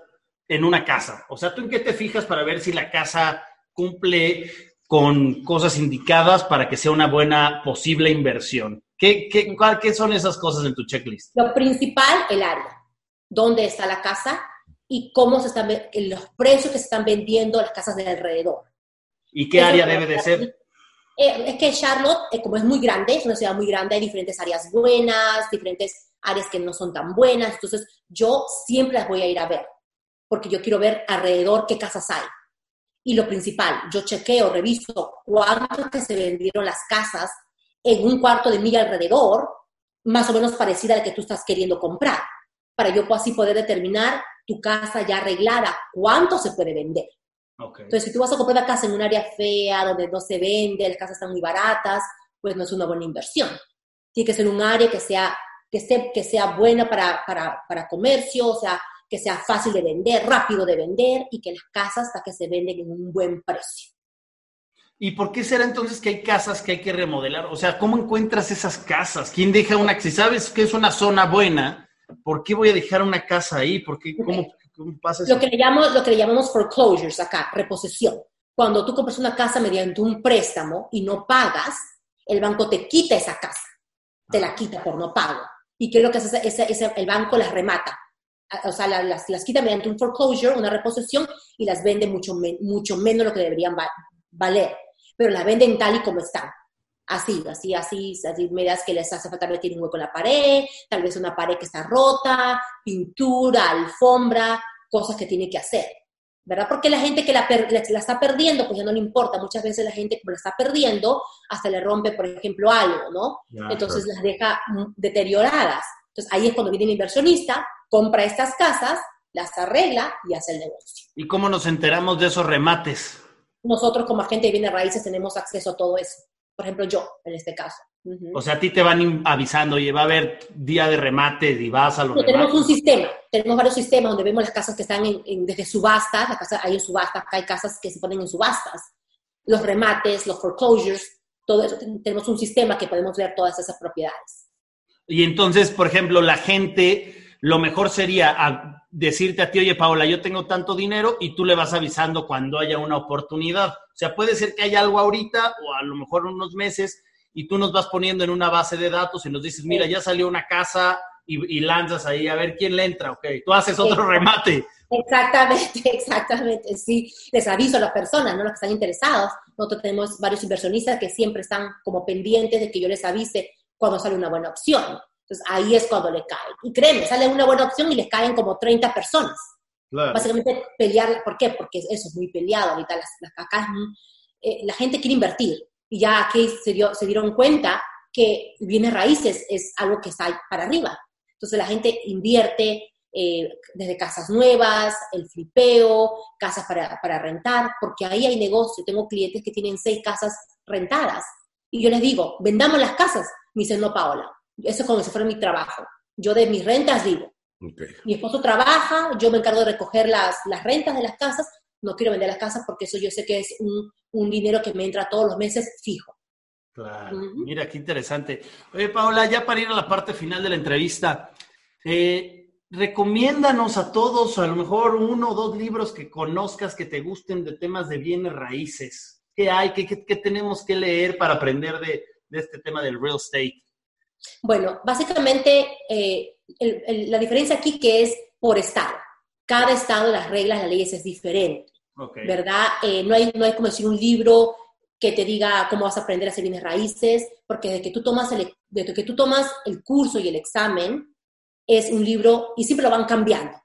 en una casa? O sea, ¿tú en qué te fijas para ver si la casa cumple con cosas indicadas para que sea una buena posible inversión? ¿Qué, qué, qué son esas cosas en tu checklist? Lo principal, el área dónde está la casa y cómo se están los precios que se están vendiendo las casas de alrededor. ¿Y qué área debe de ser? Eh, es que Charlotte, eh, como es muy grande, es una ciudad muy grande, hay diferentes áreas buenas, diferentes áreas que no son tan buenas, entonces yo siempre las voy a ir a ver, porque yo quiero ver alrededor qué casas hay. Y lo principal, yo chequeo, reviso cuánto que se vendieron las casas en un cuarto de milla alrededor, más o menos parecida a la que tú estás queriendo comprar para yo así poder determinar tu casa ya arreglada, cuánto se puede vender. Entonces, si tú vas a comprar una casa en un área fea, donde no se vende, las casas están muy baratas, pues no es una buena inversión. Tiene que ser un área que sea, que sea buena para, para, para comercio, o sea, que sea fácil de vender, rápido de vender y que las casas hasta que se venden en un buen precio. ¿Y por qué será entonces que hay casas que hay que remodelar? O sea, ¿cómo encuentras esas casas? ¿Quién deja una? Si sabes que es una zona buena, ¿por qué voy a dejar una casa ahí? ¿Por qué, cómo, pasa eso? Lo que, le llamamos, lo que le llamamos foreclosures acá, reposición. Cuando tú compras una casa mediante un préstamo y no pagas, el banco te quita esa casa, te la quita por no pago. ¿Y qué es lo que hace? Ese, el banco las remata. O sea, las, las, quita mediante un foreclosure, una reposición, y las vende mucho, mucho menos lo que deberían valer. Pero las venden tal y como están así, así, así, así, medidas que les hace falta meter un hueco en la pared, tal vez una pared que está rota, pintura, alfombra, cosas que tiene que hacer, ¿verdad? Porque la gente que la, la, está perdiendo, pues ya no le importa, muchas veces la gente como la está perdiendo, hasta le rompe, por ejemplo, algo, ¿no? Entonces las deja deterioradas. Entonces ahí es cuando viene el inversionista, compra estas casas, las arregla y hace el negocio. ¿Y cómo nos enteramos de esos remates? Nosotros como agente de bienes raíces tenemos acceso a todo eso por ejemplo, yo, en este caso. O sea, a ti te van avisando, y va a haber día de remate y vas a los Tenemos un sistema, tenemos varios sistemas donde vemos las casas que están en, desde subastas, las casas hay en subastas, hay casas que se ponen en subastas, los remates, los foreclosures, todo eso, tenemos un sistema que podemos ver todas esas propiedades. Y entonces, por ejemplo, la gente lo mejor sería decirte a ti, oye, Paola, yo tengo tanto dinero y tú le vas avisando cuando haya una oportunidad. O sea, puede ser que haya algo ahorita o a lo mejor unos meses y tú nos vas poniendo en una base de datos y nos dices, mira, ya salió una casa y, lanzas ahí a ver quién le entra, ok, tú haces otro remate. Exactamente, exactamente, sí. Les aviso a las personas, ¿no? Los que están interesados. Nosotros tenemos varios inversionistas que siempre están como pendientes de que yo les avise cuando sale una buena opción. Entonces ahí es cuando le caen. Y créeme, sale una buena opción y les caen como 30 personas. Básicamente pelear, ¿por qué? Porque eso es muy peleado ahorita. Las, acá eh, la gente quiere invertir y ya aquí se, dio, se dieron cuenta que bienes raíces es algo que está para arriba. Entonces la gente invierte eh, desde casas nuevas, el flipeo, casas para, para rentar, porque ahí hay negocio. Tengo clientes que tienen seis casas rentadas y yo les digo, vendamos las casas. Me dicen, no, Paola, eso es como si fuera mi trabajo. Yo de mis rentas vivo. Mi esposo trabaja, yo me encargo de recoger las, las rentas de las casas. No quiero vender las casas porque eso yo sé que es un, un dinero que me entra todos los meses fijo. Claro, mira qué interesante. Oye, Paola, ya para ir a la parte final de la entrevista, eh, recomiéndanos a todos, a lo mejor uno o dos libros que conozcas que te gusten de temas de bienes raíces. ¿Qué hay? ¿Qué, qué, tenemos que leer para aprender de, de, este tema del real estate? Bueno, básicamente eh, la diferencia aquí que es por estado. Cada estado, las reglas, las leyes es diferente, ¿verdad? Eh, no, hay, no hay como decir un libro que te diga cómo vas a aprender a hacer bienes raíces, porque desde que tú tomas el, desde que tú tomas el curso y el examen, es un libro, y siempre lo van cambiando,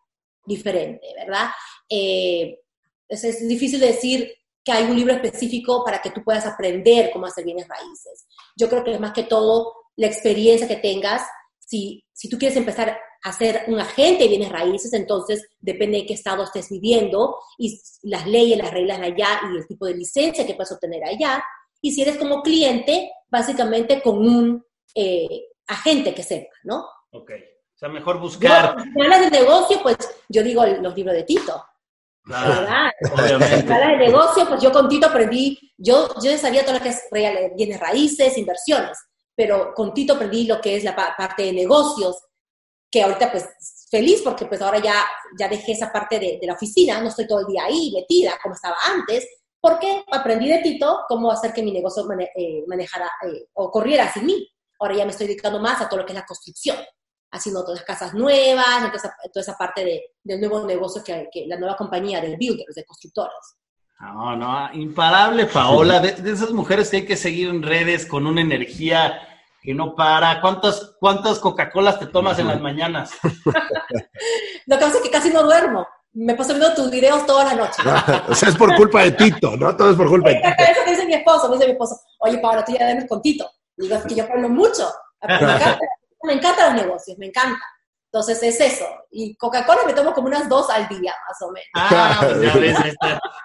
diferente, ¿verdad? Eh, es, es, difícil decir que hay un libro específico para que tú puedas aprender cómo hacer bienes raíces. Yo creo que es más que todo la experiencia que tengas. Si, si tú quieres empezar a ser un agente de bienes raíces, entonces depende de qué estado estés viviendo y las leyes, las reglas allá y el tipo de licencia que puedes obtener allá. Y si eres como cliente, básicamente con un eh, agente que sepa, ¿no? Ok. O sea, mejor buscar. si hablas de negocio, pues yo digo los libros de Tito. Claro, obviamente. hablas de negocio, pues yo con Tito aprendí, yo, yo sabía todo lo que es bienes raíces, inversiones, pero con Tito aprendí lo que es la parte de negocios, que ahorita pues feliz porque pues ahora ya, ya dejé esa parte de, la oficina, no estoy todo el día ahí metida como estaba antes, porque aprendí de Tito cómo hacer que mi negocio eh, manejara eh, o corriera sin mí. Ahora ya me estoy dedicando más a todo lo que es la construcción, haciendo todas las casas nuevas, esa, toda esa parte de, del nuevo negocio que, que la nueva compañía de builders, de constructores. No, no, imparable Paola, de, de esas mujeres que hay que seguir en redes con una energía que no para. ¿Cuántas, cuántas Coca-Colas te tomas en las mañanas? Lo que pasa es que casi no duermo. Me paso viendo tus videos toda la noche. o sea, es por culpa de Tito, ¿no? Todo es por culpa de Tito. Eso dice mi esposo, me dice mi esposo, oye, Pablo, tú ya debes con Tito. Digo, es que yo aprendo mucho. Me encanta, me encantan los negocios, me encanta. Entonces es eso. Y Coca-Cola me tomo como unas dos al día, más o menos. Ah, pues ya ves,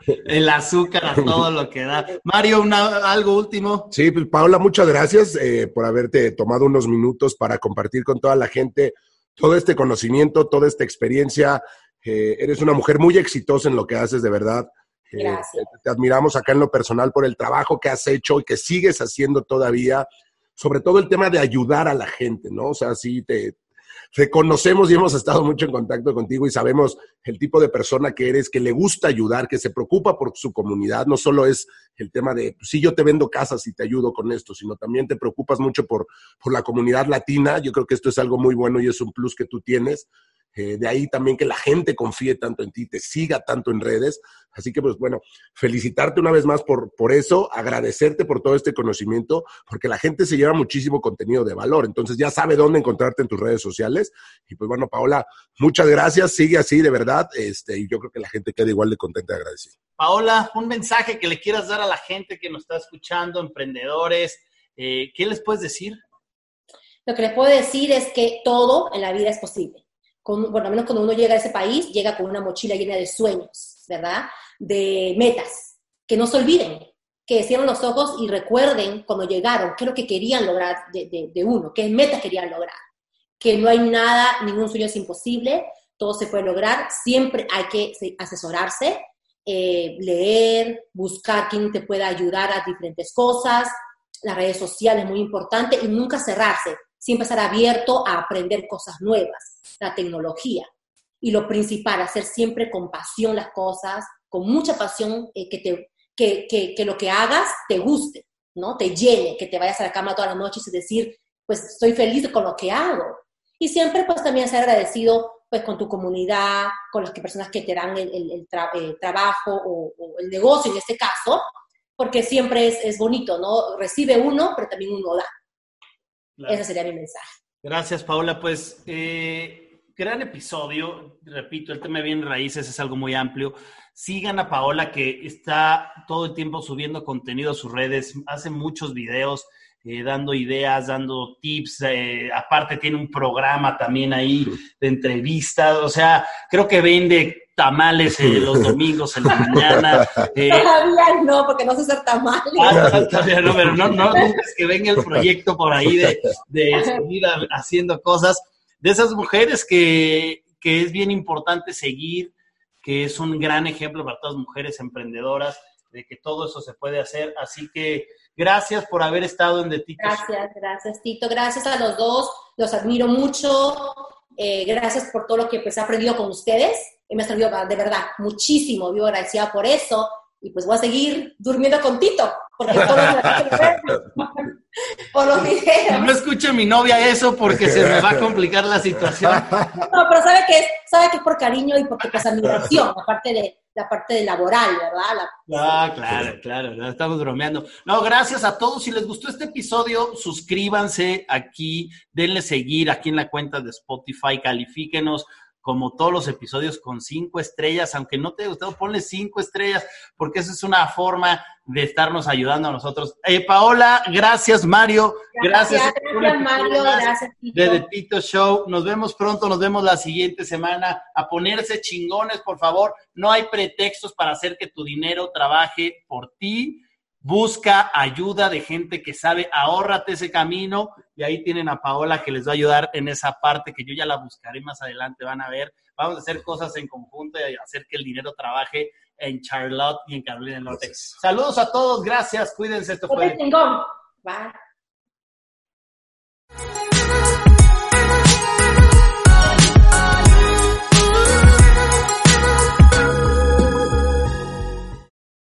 el azúcar a todo lo que da. Mario, algo último. Sí, pues Paola, muchas gracias eh, por haberte tomado unos minutos para compartir con toda la gente todo este conocimiento, toda esta experiencia. Eh, eres una mujer muy exitosa en lo que haces, de verdad. Eh, gracias. te admiramos acá en lo personal por el trabajo que has hecho y que sigues haciendo todavía sobre todo el tema de ayudar a la gente, ¿no? O sea, sí te, reconocemos y hemos estado mucho en contacto contigo y sabemos el tipo de persona que eres, que le gusta ayudar, que se preocupa por su comunidad. No solo es el tema de, pues, sí, yo te vendo casas y te ayudo con esto, sino también te preocupas mucho por, por la comunidad latina. Yo creo que esto es algo muy bueno y es un plus que tú tienes. Eh, de ahí también que la gente confíe tanto en ti, te siga tanto en redes. Así que, pues bueno, felicitarte una vez más por, por eso, agradecerte por todo este conocimiento, porque la gente se lleva muchísimo contenido de valor. Entonces ya sabe dónde encontrarte en tus redes sociales. Y pues bueno, Paola, muchas gracias. Sigue así, de verdad. Este, y yo creo que la gente queda igual de contenta y agradecida. Paola, un mensaje que le quieras dar a la gente que nos está escuchando, emprendedores. Eh, ¿Qué les puedes decir? Lo que les puedo decir es que todo en la vida es posible con, bueno, al menos cuando uno llega a ese país, llega con una mochila llena de sueños, ¿verdad? De metas, que no se olviden, que cierren los ojos y recuerden cuando llegaron qué es lo que querían lograr de, de, uno, qué metas querían lograr, que no hay nada, ningún sueño es imposible, todo se puede lograr, siempre hay que asesorarse, eh, leer, buscar quién te pueda ayudar a diferentes cosas, las redes sociales es muy importante y nunca cerrarse, siempre estar abierto a aprender cosas nuevas, la tecnología. Y lo principal, hacer siempre con pasión las cosas, con mucha pasión, eh, que, te, que, que, lo que hagas te guste, ¿no? Te llene, que te vayas a la cama todas las noches y decir, pues estoy feliz con lo que hago. Y siempre pues también ser agradecido pues con tu comunidad, con las personas que te dan el, eh, trabajo o, o, el negocio en este caso, porque siempre es, es bonito, ¿no? Recibe uno, pero también uno da. Ese sería mi mensaje. Gracias, Paula. Pues, eh, gran episodio. Repito, el tema de bien raíces es algo muy amplio. Sigan a Paola, que está todo el tiempo subiendo contenido a sus redes, hace muchos videos. Eh, dando ideas, dando tips. Eh, aparte tiene un programa también ahí de entrevistas. O sea, creo que vende tamales eh, los domingos en la mañana. Eh, todavía no, porque no sé hacer tamales. Ah, todavía no, pero no, no dudes que venga el proyecto por ahí de, de seguir haciendo cosas. De esas mujeres que, que es bien importante seguir, que es un gran ejemplo para todas las mujeres emprendedoras de que todo eso se puede hacer. Así que gracias por haber estado en The Tito. Gracias, gracias Tito, gracias a los dos, los admiro mucho, eh, gracias por todo lo que pues he aprendido con ustedes y me ha servido de verdad muchísimo, vivo agradecida por eso y pues voy a seguir durmiendo con Tito, porque todo por los videos. No escuche mi novia eso porque se me va a complicar la situación. No, pero sabe que es, sabe que es por cariño y porque pues admiración, aparte de la parte de laboral, ¿verdad? Ah, claro, claro, estamos bromeando. No, gracias a todos. Si les gustó este episodio, suscríbanse aquí, denle seguir aquí en la cuenta de Spotify, califíquenos como todos los episodios con cinco estrellas, aunque no te haya gustado, ponle cinco estrellas, porque esa es una forma de estarnos ayudando a nosotros. Eh, Paola, gracias Mario, gracias. Gracias, Mario, gracias Tito. De The Tito Show, nos vemos pronto, nos vemos la siguiente semana. A ponerse chingones, por favor, no hay pretextos para hacer que tu dinero trabaje por ti busca ayuda de gente que sabe, ahórrate ese camino y ahí tienen a Paola que les va a ayudar en esa parte que yo ya la buscaré más adelante, van a ver, vamos a hacer cosas en conjunto y hacer que el dinero trabaje en Charlotte y en Carolina del Norte. Saludos a todos, gracias, cuídense, esto fue... Bye.